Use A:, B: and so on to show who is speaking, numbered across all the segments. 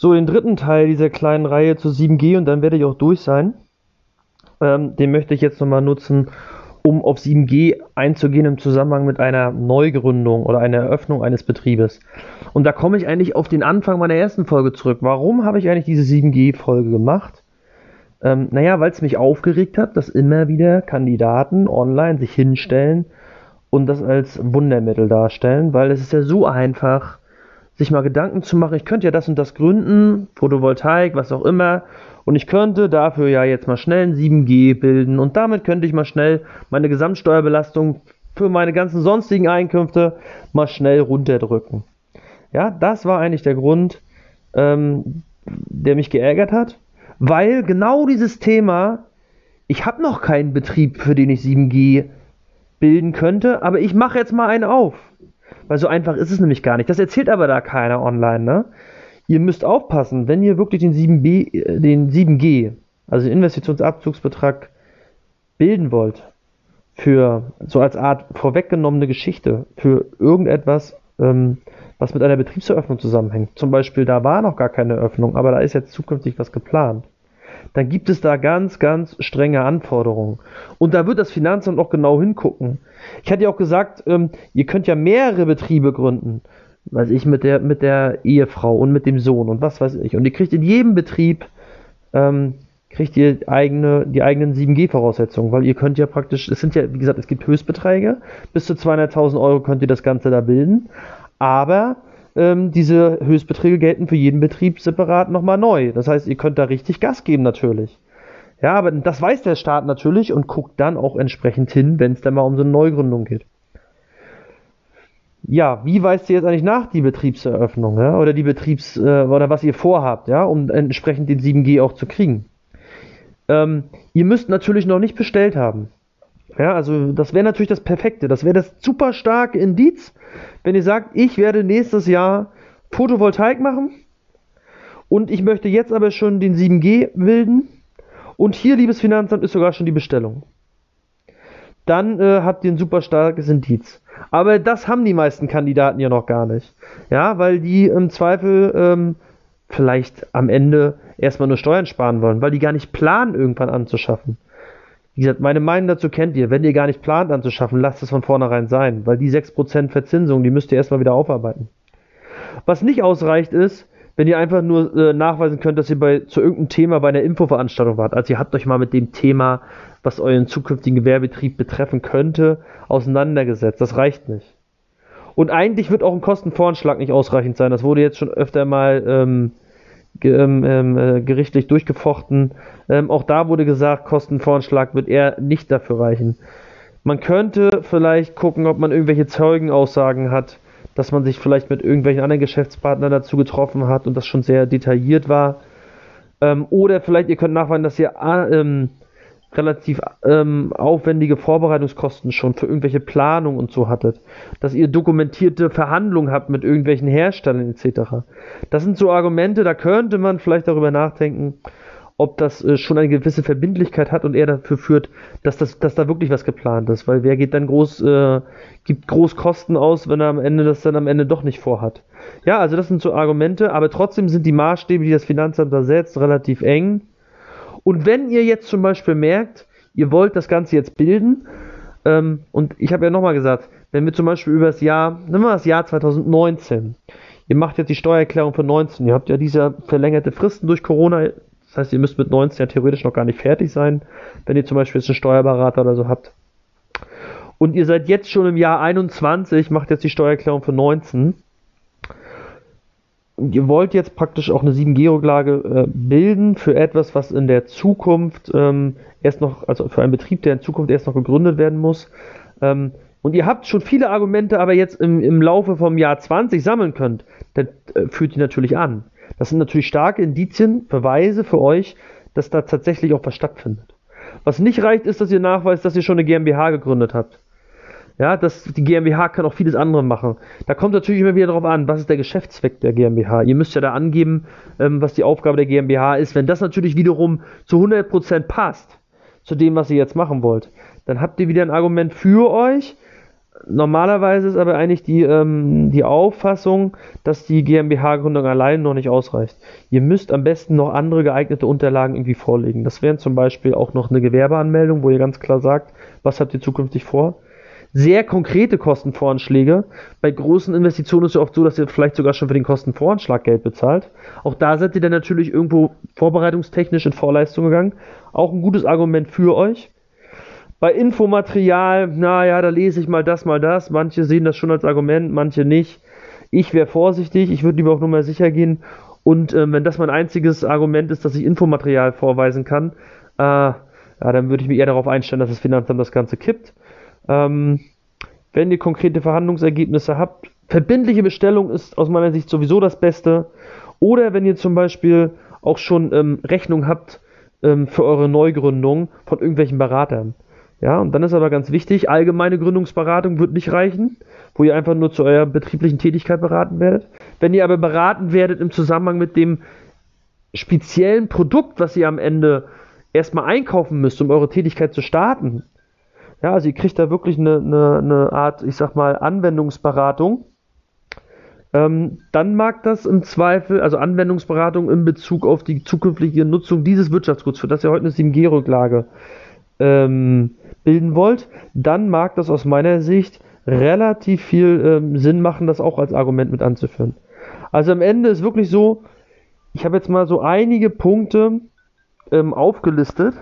A: So, den dritten Teil dieser kleinen Reihe zu 7G und dann werde ich auch durch sein. Ähm, den möchte ich jetzt nochmal nutzen, um auf 7G einzugehen im Zusammenhang mit einer Neugründung oder einer Eröffnung eines Betriebes. Und da komme ich eigentlich auf den Anfang meiner ersten Folge zurück. Warum habe ich eigentlich diese 7G-Folge gemacht? Ähm, naja, weil es mich aufgeregt hat, dass immer wieder Kandidaten online sich hinstellen und das als Wundermittel darstellen, weil es ist ja so einfach, sich mal Gedanken zu machen, ich könnte ja das und das gründen, Photovoltaik, was auch immer, und ich könnte dafür ja jetzt mal schnell ein 7G bilden und damit könnte ich mal schnell meine Gesamtsteuerbelastung für meine ganzen sonstigen Einkünfte mal schnell runterdrücken. Ja, das war eigentlich der Grund, ähm, der mich geärgert hat, weil genau dieses Thema, ich habe noch keinen Betrieb, für den ich 7G bilden könnte, aber ich mache jetzt mal einen auf. Weil so einfach ist es nämlich gar nicht. Das erzählt aber da keiner online, ne? Ihr müsst aufpassen, wenn ihr wirklich den 7B, äh, den 7G, also den Investitionsabzugsbetrag bilden wollt, für so als Art vorweggenommene Geschichte, für irgendetwas, ähm, was mit einer Betriebseröffnung zusammenhängt. Zum Beispiel, da war noch gar keine Eröffnung, aber da ist jetzt zukünftig was geplant. Dann gibt es da ganz, ganz strenge Anforderungen. Und da wird das Finanzamt auch genau hingucken. Ich hatte ja auch gesagt, ähm, ihr könnt ja mehrere Betriebe gründen. Weiß ich, mit der, mit der Ehefrau und mit dem Sohn und was weiß ich. Und ihr kriegt in jedem Betrieb ähm, kriegt ihr eigene, die eigenen 7G-Voraussetzungen, weil ihr könnt ja praktisch, es sind ja, wie gesagt, es gibt Höchstbeträge, bis zu 200.000 Euro könnt ihr das Ganze da bilden, aber ähm, diese Höchstbeträge gelten für jeden Betrieb separat nochmal neu. Das heißt, ihr könnt da richtig Gas geben natürlich. Ja, aber das weiß der Staat natürlich und guckt dann auch entsprechend hin, wenn es dann mal um so eine Neugründung geht. Ja, wie weist ihr jetzt eigentlich nach die Betriebseröffnung, ja? oder die Betriebs- äh, oder was ihr vorhabt, ja, um entsprechend den 7G auch zu kriegen? Ähm, ihr müsst natürlich noch nicht bestellt haben. Ja, also das wäre natürlich das Perfekte. Das wäre das super starke Indiz, wenn ihr sagt, ich werde nächstes Jahr Photovoltaik machen und ich möchte jetzt aber schon den 7G bilden und hier, liebes Finanzamt, ist sogar schon die Bestellung. Dann äh, habt ihr ein super starkes Indiz. Aber das haben die meisten Kandidaten ja noch gar nicht. Ja, weil die im Zweifel ähm, vielleicht am Ende erstmal nur Steuern sparen wollen, weil die gar nicht planen, irgendwann anzuschaffen. Wie gesagt, meine Meinung dazu kennt ihr. Wenn ihr gar nicht plant anzuschaffen, lasst es von vornherein sein, weil die 6% Verzinsung, die müsst ihr erstmal wieder aufarbeiten. Was nicht ausreicht ist, wenn ihr einfach nur äh, nachweisen könnt, dass ihr bei, zu irgendeinem Thema bei einer Infoveranstaltung wart. Also ihr habt euch mal mit dem Thema, was euren zukünftigen Gewerbetrieb betreffen könnte, auseinandergesetzt. Das reicht nicht. Und eigentlich wird auch ein Kostenvoranschlag nicht ausreichend sein. Das wurde jetzt schon öfter mal ähm, ähm, ähm, äh, gerichtlich durchgefochten. Ähm, auch da wurde gesagt, Kostenvoranschlag wird eher nicht dafür reichen. Man könnte vielleicht gucken, ob man irgendwelche Zeugenaussagen hat, dass man sich vielleicht mit irgendwelchen anderen Geschäftspartnern dazu getroffen hat und das schon sehr detailliert war. Ähm, oder vielleicht ihr könnt nachweisen, dass ihr ah, ähm, relativ ähm, aufwendige Vorbereitungskosten schon für irgendwelche Planungen und so hattet, dass ihr dokumentierte Verhandlungen habt mit irgendwelchen Herstellern etc. Das sind so Argumente, da könnte man vielleicht darüber nachdenken, ob das äh, schon eine gewisse Verbindlichkeit hat und er dafür führt, dass, das, dass da wirklich was geplant ist, weil wer geht dann groß, äh, gibt groß Kosten aus, wenn er am Ende das dann am Ende doch nicht vorhat. Ja, also das sind so Argumente, aber trotzdem sind die Maßstäbe, die das Finanzamt da setzt, relativ eng und wenn ihr jetzt zum Beispiel merkt, ihr wollt das Ganze jetzt bilden, ähm, und ich habe ja nochmal gesagt, wenn wir zum Beispiel über das Jahr, nehmen wir das Jahr 2019, ihr macht jetzt die Steuererklärung für 19, ihr habt ja diese verlängerte Fristen durch Corona, das heißt, ihr müsst mit 19 ja theoretisch noch gar nicht fertig sein, wenn ihr zum Beispiel jetzt einen Steuerberater oder so habt. Und ihr seid jetzt schon im Jahr 21, macht jetzt die Steuererklärung für 19 ihr wollt jetzt praktisch auch eine 7G-Rücklage äh, bilden für etwas, was in der Zukunft ähm, erst noch, also für einen Betrieb, der in Zukunft erst noch gegründet werden muss. Ähm, und ihr habt schon viele Argumente, aber jetzt im, im Laufe vom Jahr 20 sammeln könnt, dann äh, führt die natürlich an. Das sind natürlich starke Indizien, Beweise für euch, dass da tatsächlich auch was stattfindet. Was nicht reicht, ist, dass ihr nachweist, dass ihr schon eine GmbH gegründet habt. Ja, das, die GmbH kann auch vieles andere machen. Da kommt natürlich immer wieder darauf an, was ist der Geschäftszweck der GmbH. Ihr müsst ja da angeben, ähm, was die Aufgabe der GmbH ist. Wenn das natürlich wiederum zu 100% passt zu dem, was ihr jetzt machen wollt, dann habt ihr wieder ein Argument für euch. normalerweise ist aber eigentlich die, ähm, die Auffassung, dass die GmbH-Gründung allein noch nicht ausreicht. Ihr müsst am besten noch andere geeignete Unterlagen irgendwie vorlegen. Das wären zum Beispiel auch noch eine Gewerbeanmeldung, wo ihr ganz klar sagt, was habt ihr zukünftig vor. Sehr konkrete Kostenvoranschläge. Bei großen Investitionen ist es ja oft so, dass ihr vielleicht sogar schon für den Kostenvoranschlag Geld bezahlt. Auch da seid ihr dann natürlich irgendwo vorbereitungstechnisch in Vorleistung gegangen. Auch ein gutes Argument für euch. Bei Infomaterial, naja, da lese ich mal das, mal das. Manche sehen das schon als Argument, manche nicht. Ich wäre vorsichtig, ich würde lieber auch nur mal sicher gehen. Und äh, wenn das mein einziges Argument ist, dass ich Infomaterial vorweisen kann, äh, ja, dann würde ich mich eher darauf einstellen, dass das Finanzamt das Ganze kippt. Ähm, wenn ihr konkrete Verhandlungsergebnisse habt, verbindliche Bestellung ist aus meiner Sicht sowieso das Beste. Oder wenn ihr zum Beispiel auch schon ähm, Rechnung habt ähm, für eure Neugründung von irgendwelchen Beratern. Ja, und dann ist aber ganz wichtig, allgemeine Gründungsberatung wird nicht reichen, wo ihr einfach nur zu eurer betrieblichen Tätigkeit beraten werdet. Wenn ihr aber beraten werdet im Zusammenhang mit dem speziellen Produkt, was ihr am Ende erstmal einkaufen müsst, um eure Tätigkeit zu starten, ja, also ihr kriegt da wirklich eine, eine, eine Art, ich sag mal, Anwendungsberatung, ähm, dann mag das im Zweifel, also Anwendungsberatung in Bezug auf die zukünftige Nutzung dieses Wirtschaftsguts, für das ihr heute eine 7G-Rücklage ähm, bilden wollt, dann mag das aus meiner Sicht relativ viel ähm, Sinn machen, das auch als Argument mit anzuführen. Also am Ende ist wirklich so, ich habe jetzt mal so einige Punkte ähm, aufgelistet,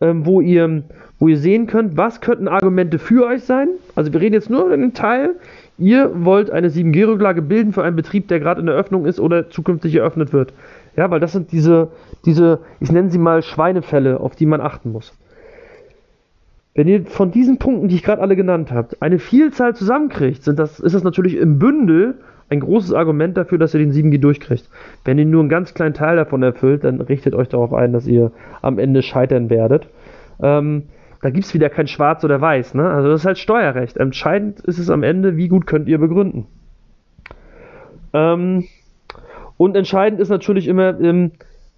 A: ähm, wo, ihr, wo ihr sehen könnt, was könnten Argumente für euch sein. Also wir reden jetzt nur über den Teil, ihr wollt eine 7G-Rücklage bilden für einen Betrieb, der gerade in der Öffnung ist oder zukünftig eröffnet wird. Ja, weil das sind diese, diese, ich nenne sie mal Schweinefälle, auf die man achten muss. Wenn ihr von diesen Punkten, die ich gerade alle genannt habe, eine Vielzahl zusammenkriegt, sind das, ist das natürlich im Bündel ein großes Argument dafür, dass ihr den 7G durchkriegt. Wenn ihr nur einen ganz kleinen Teil davon erfüllt, dann richtet euch darauf ein, dass ihr am Ende scheitern werdet. Ähm, da gibt es wieder kein Schwarz oder Weiß. Ne? Also das ist halt Steuerrecht. Entscheidend ist es am Ende, wie gut könnt ihr begründen. Ähm, und entscheidend ist natürlich immer, ähm,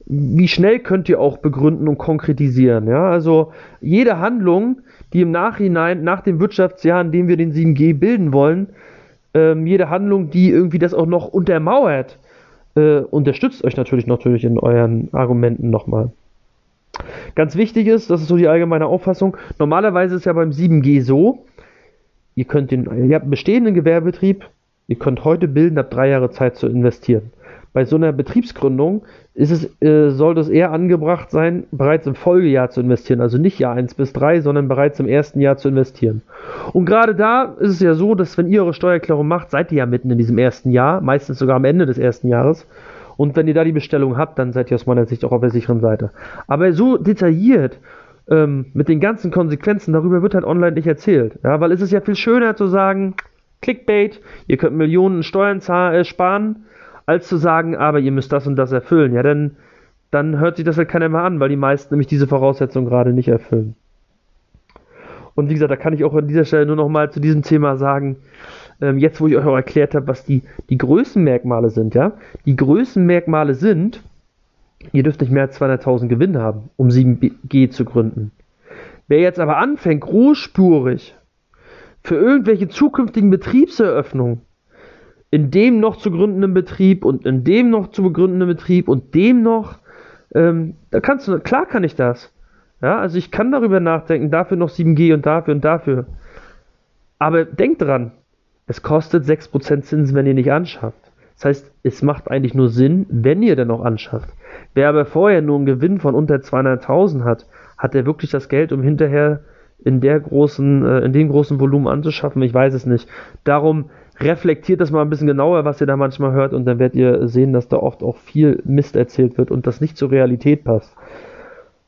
A: wie schnell könnt ihr auch begründen und konkretisieren. Ja? Also jede Handlung, die im Nachhinein, nach dem Wirtschaftsjahr, in dem wir den 7G bilden wollen, ähm, jede Handlung, die irgendwie das auch noch untermauert, äh, unterstützt euch natürlich natürlich in euren Argumenten nochmal. Ganz wichtig ist, das ist so die allgemeine Auffassung, normalerweise ist ja beim 7G so, ihr könnt den, ihr habt einen bestehenden Gewerbebetrieb, ihr könnt heute bilden, habt drei Jahre Zeit zu investieren bei so einer Betriebsgründung ist es, äh, sollte es eher angebracht sein, bereits im Folgejahr zu investieren. Also nicht Jahr 1 bis 3, sondern bereits im ersten Jahr zu investieren. Und gerade da ist es ja so, dass wenn ihr eure Steuererklärung macht, seid ihr ja mitten in diesem ersten Jahr, meistens sogar am Ende des ersten Jahres. Und wenn ihr da die Bestellung habt, dann seid ihr aus meiner Sicht auch auf der sicheren Seite. Aber so detailliert ähm, mit den ganzen Konsequenzen, darüber wird halt online nicht erzählt. Ja, weil es ist ja viel schöner zu sagen, Clickbait, ihr könnt Millionen Steuern äh, sparen, als zu sagen, aber ihr müsst das und das erfüllen. Ja, dann, dann hört sich das halt keiner mehr an, weil die meisten nämlich diese Voraussetzungen gerade nicht erfüllen. Und wie gesagt, da kann ich auch an dieser Stelle nur noch mal zu diesem Thema sagen, ähm, jetzt wo ich euch auch erklärt habe, was die, die Größenmerkmale sind, ja, die Größenmerkmale sind, ihr dürft nicht mehr als 200.000 Gewinn haben, um 7G zu gründen. Wer jetzt aber anfängt, großspurig für irgendwelche zukünftigen Betriebseröffnungen in dem noch zu gründenden Betrieb und in dem noch zu begründenden Betrieb und dem noch, ähm, da kannst du, klar kann ich das. Ja, also ich kann darüber nachdenken, dafür noch 7G und dafür und dafür. Aber denkt dran, es kostet 6% Zinsen, wenn ihr nicht anschafft. Das heißt, es macht eigentlich nur Sinn, wenn ihr dann noch anschafft. Wer aber vorher nur einen Gewinn von unter 200.000 hat, hat er wirklich das Geld, um hinterher in der großen, äh, in dem großen Volumen anzuschaffen? Ich weiß es nicht. Darum reflektiert das mal ein bisschen genauer, was ihr da manchmal hört, und dann werdet ihr sehen, dass da oft auch viel Mist erzählt wird und das nicht zur Realität passt.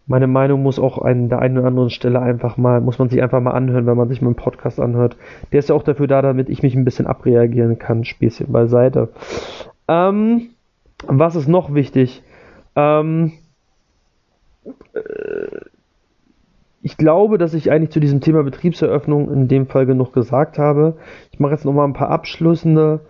A: Meine Meinung muss auch an der einen oder anderen Stelle einfach mal, muss man sich einfach mal anhören, wenn man sich mit einem Podcast anhört. Der ist ja auch dafür da, damit ich mich ein bisschen abreagieren kann. Späßchen beiseite. Ähm, was ist noch wichtig? Ähm, äh, ich glaube, dass ich eigentlich zu diesem Thema Betriebseröffnung in dem Fall genug gesagt habe. Ich mache jetzt nochmal ein paar abschließende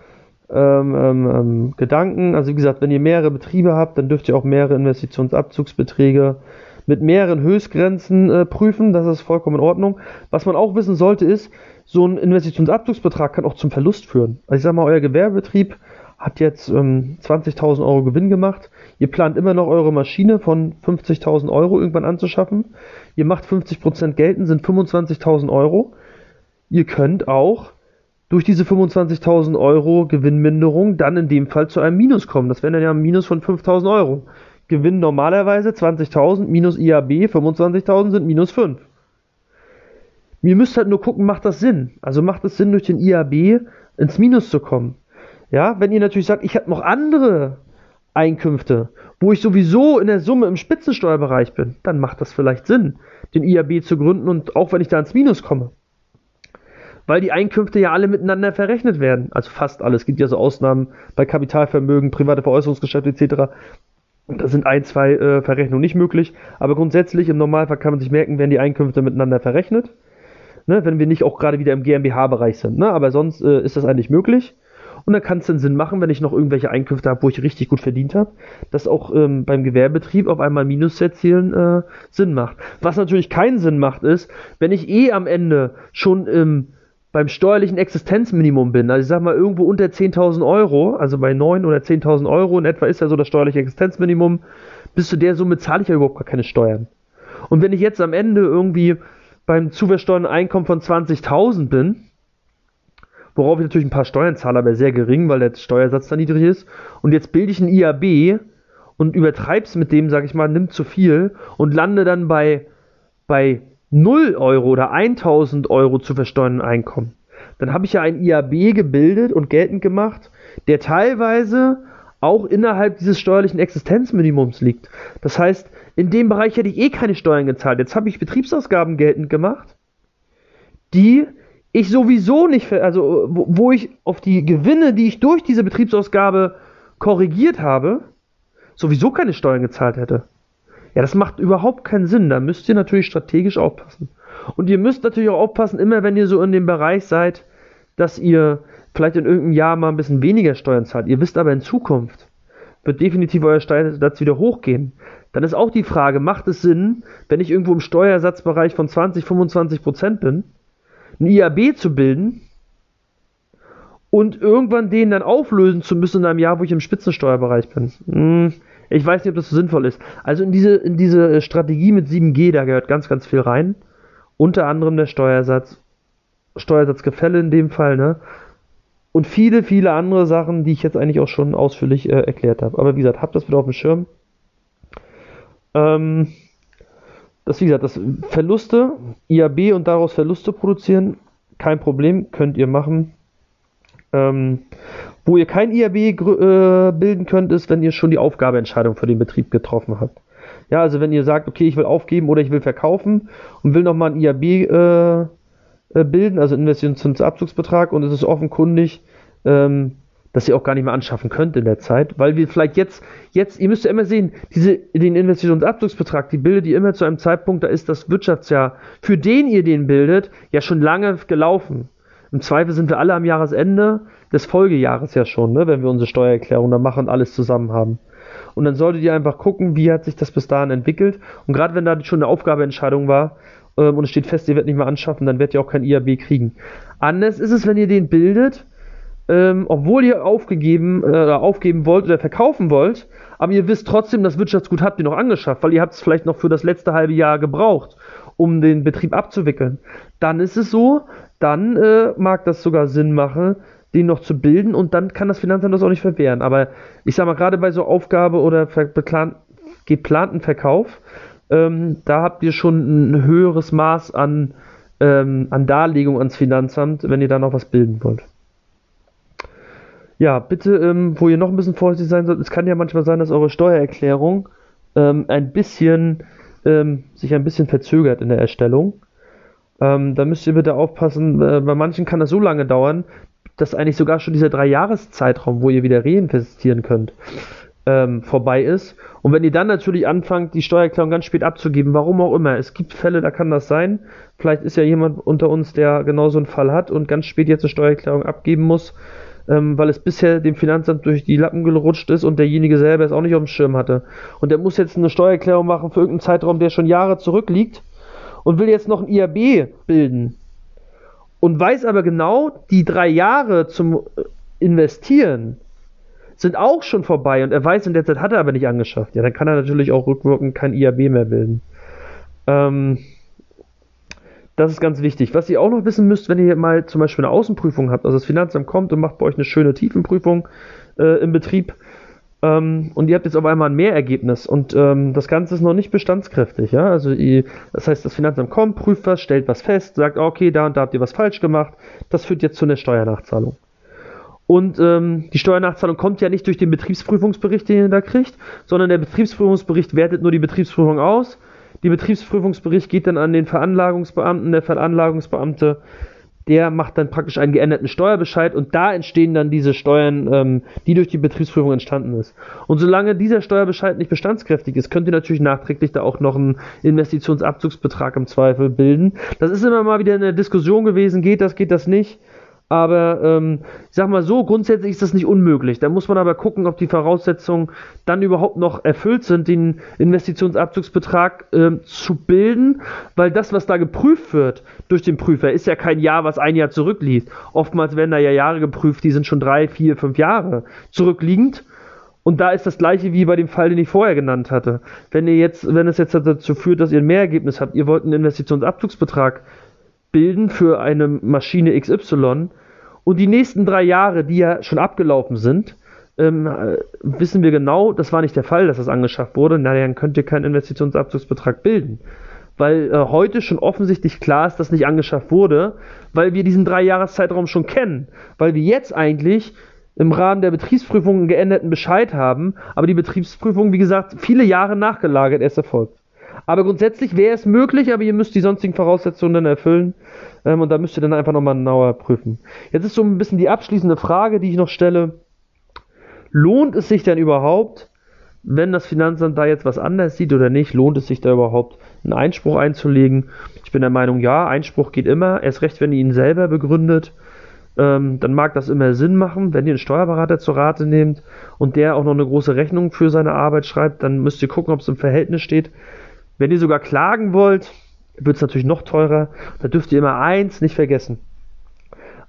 A: ähm, ähm, ähm, Gedanken. Also wie gesagt, wenn ihr mehrere Betriebe habt, dann dürft ihr auch mehrere Investitionsabzugsbeträge mit mehreren Höchstgrenzen äh, prüfen, das ist vollkommen in Ordnung. Was man auch wissen sollte ist, so ein Investitionsabzugsbetrag kann auch zum Verlust führen. Also ich sage mal, euer Gewerbebetrieb hat jetzt ähm, 20.000 Euro Gewinn gemacht. Ihr plant immer noch eure Maschine von 50.000 Euro irgendwann anzuschaffen. Ihr macht 50% geltend, sind 25.000 Euro. Ihr könnt auch durch diese 25.000 Euro Gewinnminderung dann in dem Fall zu einem Minus kommen. Das wäre dann ja ein Minus von 5.000 Euro. Gewinn normalerweise 20.000 minus IAB 25.000 sind minus 5. Ihr müsst halt nur gucken, macht das Sinn? Also macht es Sinn, durch den IAB ins Minus zu kommen? Ja, wenn ihr natürlich sagt, ich habe noch andere Einkünfte, wo ich sowieso in der Summe im Spitzensteuerbereich bin, dann macht das vielleicht Sinn, den IAB zu gründen und auch wenn ich da ins Minus komme. Weil die Einkünfte ja alle miteinander verrechnet werden. Also fast alles. Es gibt ja so Ausnahmen bei Kapitalvermögen, private Veräußerungsgeschäfte etc. Da sind ein, zwei äh, Verrechnungen nicht möglich. Aber grundsätzlich im Normalfall kann man sich merken, werden die Einkünfte miteinander verrechnet. Ne, wenn wir nicht auch gerade wieder im GmbH-Bereich sind. Ne? Aber sonst äh, ist das eigentlich möglich. Und dann kann es dann Sinn machen, wenn ich noch irgendwelche Einkünfte habe, wo ich richtig gut verdient habe, dass auch ähm, beim Gewerbetrieb auf einmal Minus zu erzielen äh, Sinn macht. Was natürlich keinen Sinn macht, ist, wenn ich eh am Ende schon ähm, beim steuerlichen Existenzminimum bin, also ich sag mal irgendwo unter 10.000 Euro, also bei 9 oder 10.000 Euro in etwa ist ja so das steuerliche Existenzminimum, bis zu der Summe zahle ich ja überhaupt gar keine Steuern. Und wenn ich jetzt am Ende irgendwie beim zu versteuernden Einkommen von 20.000 bin, worauf ich natürlich ein paar Steuern zahle, aber sehr gering, weil der Steuersatz da niedrig ist. Und jetzt bilde ich ein IAB und übertreibe es mit dem, sag ich mal, nimm zu viel und lande dann bei, bei 0 Euro oder 1000 Euro zu versteuernden Einkommen. Dann habe ich ja ein IAB gebildet und geltend gemacht, der teilweise auch innerhalb dieses steuerlichen Existenzminimums liegt. Das heißt, in dem Bereich hätte ich eh keine Steuern gezahlt. Jetzt habe ich Betriebsausgaben geltend gemacht, die ich sowieso nicht, also wo, wo ich auf die Gewinne, die ich durch diese Betriebsausgabe korrigiert habe, sowieso keine Steuern gezahlt hätte. Ja, das macht überhaupt keinen Sinn. Da müsst ihr natürlich strategisch aufpassen. Und ihr müsst natürlich auch aufpassen, immer wenn ihr so in dem Bereich seid, dass ihr vielleicht in irgendeinem Jahr mal ein bisschen weniger Steuern zahlt. Ihr wisst aber in Zukunft wird definitiv euer Steuersatz wieder hochgehen. Dann ist auch die Frage, macht es Sinn, wenn ich irgendwo im Steuersatzbereich von 20, 25 Prozent bin, ein IAB zu bilden und irgendwann den dann auflösen zu müssen in einem Jahr, wo ich im Spitzensteuerbereich bin. Hm, ich weiß nicht, ob das so sinnvoll ist. Also in diese, in diese Strategie mit 7G, da gehört ganz, ganz viel rein. Unter anderem der Steuersatz, Steuersatzgefälle in dem Fall, ne? Und viele, viele andere Sachen, die ich jetzt eigentlich auch schon ausführlich äh, erklärt habe. Aber wie gesagt, habt das wieder auf dem Schirm. Ähm, das, wie gesagt, das Verluste, IAB und daraus Verluste produzieren, kein Problem, könnt ihr machen. Ähm, wo ihr kein IAB äh, bilden könnt, ist, wenn ihr schon die Aufgabeentscheidung für den Betrieb getroffen habt. Ja, also wenn ihr sagt, okay, ich will aufgeben oder ich will verkaufen und will nochmal ein IAB äh, äh, bilden, also Investitionsabzugsbetrag und es ist offenkundig, ähm, dass ihr auch gar nicht mehr anschaffen könnt in der Zeit, weil wir vielleicht jetzt, jetzt, ihr müsst ja immer sehen, diese, den Investitionsabzugsbetrag, die bildet ihr immer zu einem Zeitpunkt, da ist das Wirtschaftsjahr, für den ihr den bildet, ja schon lange gelaufen. Im Zweifel sind wir alle am Jahresende des Folgejahres ja schon, ne, wenn wir unsere Steuererklärung dann machen und alles zusammen haben. Und dann solltet ihr einfach gucken, wie hat sich das bis dahin entwickelt. Und gerade wenn da schon eine Aufgabeentscheidung war ähm, und es steht fest, ihr werdet nicht mehr anschaffen, dann werdet ihr auch kein IAB kriegen. Anders ist es, wenn ihr den bildet ähm, obwohl ihr aufgegeben äh, aufgeben wollt oder verkaufen wollt, aber ihr wisst trotzdem, das Wirtschaftsgut habt ihr noch angeschafft, weil ihr habt es vielleicht noch für das letzte halbe Jahr gebraucht, um den Betrieb abzuwickeln. Dann ist es so, dann äh, mag das sogar Sinn machen, den noch zu bilden und dann kann das Finanzamt das auch nicht verwehren. Aber ich sag mal, gerade bei so Aufgabe oder geplanten Verkauf, ähm, da habt ihr schon ein höheres Maß an, ähm, an Darlegung ans Finanzamt, wenn ihr da noch was bilden wollt. Ja, bitte, ähm, wo ihr noch ein bisschen vorsichtig sein sollt, es kann ja manchmal sein, dass eure Steuererklärung ähm, ein bisschen ähm, sich ein bisschen verzögert in der Erstellung. Ähm, da müsst ihr bitte aufpassen, äh, bei manchen kann das so lange dauern, dass eigentlich sogar schon dieser Drei-Jahres-Zeitraum, wo ihr wieder reinvestieren könnt, ähm, vorbei ist. Und wenn ihr dann natürlich anfangt, die Steuererklärung ganz spät abzugeben, warum auch immer, es gibt Fälle, da kann das sein. Vielleicht ist ja jemand unter uns, der genau so einen Fall hat und ganz spät jetzt eine Steuererklärung abgeben muss ähm, weil es bisher dem Finanzamt durch die Lappen gerutscht ist und derjenige selber es auch nicht auf dem Schirm hatte. Und der muss jetzt eine Steuererklärung machen für irgendeinen Zeitraum, der schon Jahre zurückliegt und will jetzt noch ein IAB bilden. Und weiß aber genau, die drei Jahre zum äh, Investieren sind auch schon vorbei und er weiß, in der Zeit hat er aber nicht angeschafft. Ja, dann kann er natürlich auch rückwirkend kein IAB mehr bilden. Ähm, das ist ganz wichtig. Was ihr auch noch wissen müsst, wenn ihr mal zum Beispiel eine Außenprüfung habt, also das Finanzamt kommt und macht bei euch eine schöne Tiefenprüfung äh, im Betrieb ähm, und ihr habt jetzt auf einmal ein Mehrergebnis und ähm, das Ganze ist noch nicht bestandskräftig. Ja? Also ihr, das heißt, das Finanzamt kommt, prüft was, stellt was fest, sagt, okay, da und da habt ihr was falsch gemacht, das führt jetzt zu einer Steuernachzahlung. Und ähm, die Steuernachzahlung kommt ja nicht durch den Betriebsprüfungsbericht, den ihr da kriegt, sondern der Betriebsprüfungsbericht wertet nur die Betriebsprüfung aus die Betriebsprüfungsbericht geht dann an den Veranlagungsbeamten. Der Veranlagungsbeamte, der macht dann praktisch einen geänderten Steuerbescheid und da entstehen dann diese Steuern, ähm, die durch die Betriebsprüfung entstanden ist. Und solange dieser Steuerbescheid nicht bestandskräftig ist, könnt ihr natürlich nachträglich da auch noch einen Investitionsabzugsbetrag im Zweifel bilden. Das ist immer mal wieder eine Diskussion gewesen, geht das, geht das nicht. Aber ähm, ich sag mal so, grundsätzlich ist das nicht unmöglich. Da muss man aber gucken, ob die Voraussetzungen dann überhaupt noch erfüllt sind, den Investitionsabzugsbetrag äh, zu bilden, weil das, was da geprüft wird durch den Prüfer, ist ja kein Jahr, was ein Jahr zurückliegt. Oftmals werden da ja Jahre geprüft, die sind schon drei, vier, fünf Jahre zurückliegend. Und da ist das gleiche wie bei dem Fall, den ich vorher genannt hatte. Wenn ihr jetzt, wenn es jetzt dazu führt, dass ihr ein Mehrergebnis habt, ihr wollt einen Investitionsabzugsbetrag bilden für eine Maschine XY, und die nächsten drei Jahre, die ja schon abgelaufen sind, ähm, äh, wissen wir genau, das war nicht der Fall, dass das angeschafft wurde. Na, dann könnt ihr keinen Investitionsabzugsbetrag bilden. Weil äh, heute schon offensichtlich klar ist, dass nicht angeschafft wurde, weil wir diesen drei Jahreszeitraum schon kennen. Weil wir jetzt eigentlich im Rahmen der Betriebsprüfung einen geänderten Bescheid haben, aber die Betriebsprüfung, wie gesagt, viele Jahre nachgelagert erst erfolgt. Aber grundsätzlich wäre es möglich, aber ihr müsst die sonstigen Voraussetzungen dann erfüllen. Ähm, und da müsst ihr dann einfach nochmal genauer prüfen. Jetzt ist so ein bisschen die abschließende Frage, die ich noch stelle. Lohnt es sich denn überhaupt, wenn das Finanzamt da jetzt was anders sieht oder nicht, lohnt es sich da überhaupt einen Einspruch einzulegen? Ich bin der Meinung, ja, Einspruch geht immer, erst recht, wenn ihr ihn selber begründet. Ähm, dann mag das immer Sinn machen. Wenn ihr einen Steuerberater zur Rate nehmt und der auch noch eine große Rechnung für seine Arbeit schreibt, dann müsst ihr gucken, ob es im Verhältnis steht. Wenn ihr sogar klagen wollt, wird es natürlich noch teurer. Da dürft ihr immer eins nicht vergessen.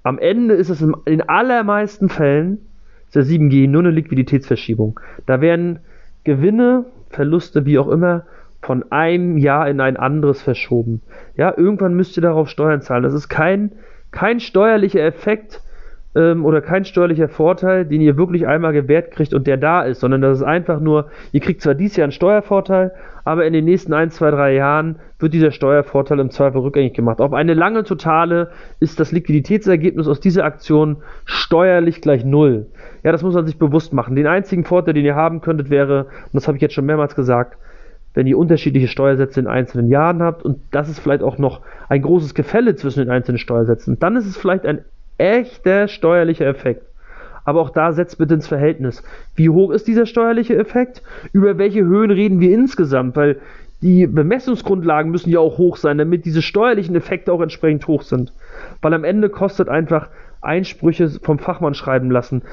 A: Am Ende ist es in allermeisten Fällen der 7G nur eine Liquiditätsverschiebung. Da werden Gewinne, Verluste, wie auch immer, von einem Jahr in ein anderes verschoben. Ja, irgendwann müsst ihr darauf Steuern zahlen. Das ist kein, kein steuerlicher Effekt, ähm, oder kein steuerlicher Vorteil, den ihr wirklich einmal gewährt kriegt und der da ist, sondern das ist einfach nur, ihr kriegt zwar dieses Jahr einen Steuervorteil, aber in den nächsten 1, 2, 3 Jahren wird dieser Steuervorteil im Zweifel rückgängig gemacht. Auf eine lange Totale ist das Liquiditätsergebnis aus dieser Aktion steuerlich gleich null. Ja, das muss man sich bewusst machen. Den einzigen Vorteil, den ihr haben könntet, wäre, und das habe ich jetzt schon mehrmals gesagt, wenn ihr unterschiedliche Steuersätze in einzelnen Jahren habt und das ist vielleicht auch noch ein großes Gefälle zwischen den einzelnen Steuersätzen, dann ist es vielleicht ein echter steuerlicher Effekt. Aber auch da setzt bitte ins Verhältnis. Wie hoch ist dieser steuerliche Effekt? Über welche Höhen reden wir insgesamt? Weil die Bemessungsgrundlagen müssen ja auch hoch sein, damit diese steuerlichen Effekte auch entsprechend hoch sind. Weil am Ende kostet einfach Einsprüche vom Fachmann schreiben lassen,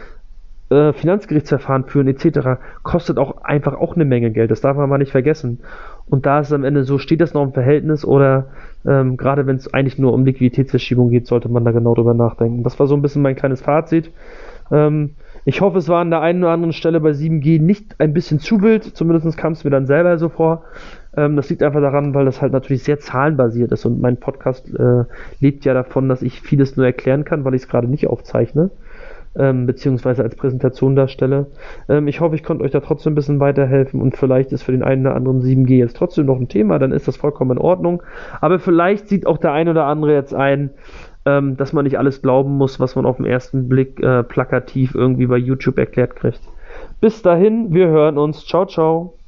A: äh, Finanzgerichtsverfahren führen etc. kostet auch einfach auch eine Menge Geld. Das darf man mal nicht vergessen. Und da ist am Ende so, steht das noch im Verhältnis oder ähm, gerade wenn es eigentlich nur um Liquiditätsverschiebung geht, sollte man da genau drüber nachdenken. Das war so ein bisschen mein kleines Fazit. Ähm, ich hoffe, es war an der einen oder anderen Stelle bei 7G nicht ein bisschen zu wild, zumindest kam es mir dann selber so vor. Ähm, das liegt einfach daran, weil das halt natürlich sehr zahlenbasiert ist und mein Podcast äh, lebt ja davon, dass ich vieles nur erklären kann, weil ich es gerade nicht aufzeichne ähm, beziehungsweise als Präsentation darstelle. Ähm, ich hoffe, ich konnte euch da trotzdem ein bisschen weiterhelfen und vielleicht ist für den einen oder anderen 7G jetzt trotzdem noch ein Thema, dann ist das vollkommen in Ordnung. Aber vielleicht sieht auch der ein oder andere jetzt ein, ähm, dass man nicht alles glauben muss, was man auf den ersten Blick äh, plakativ irgendwie bei YouTube erklärt kriegt. Bis dahin, wir hören uns. Ciao, ciao.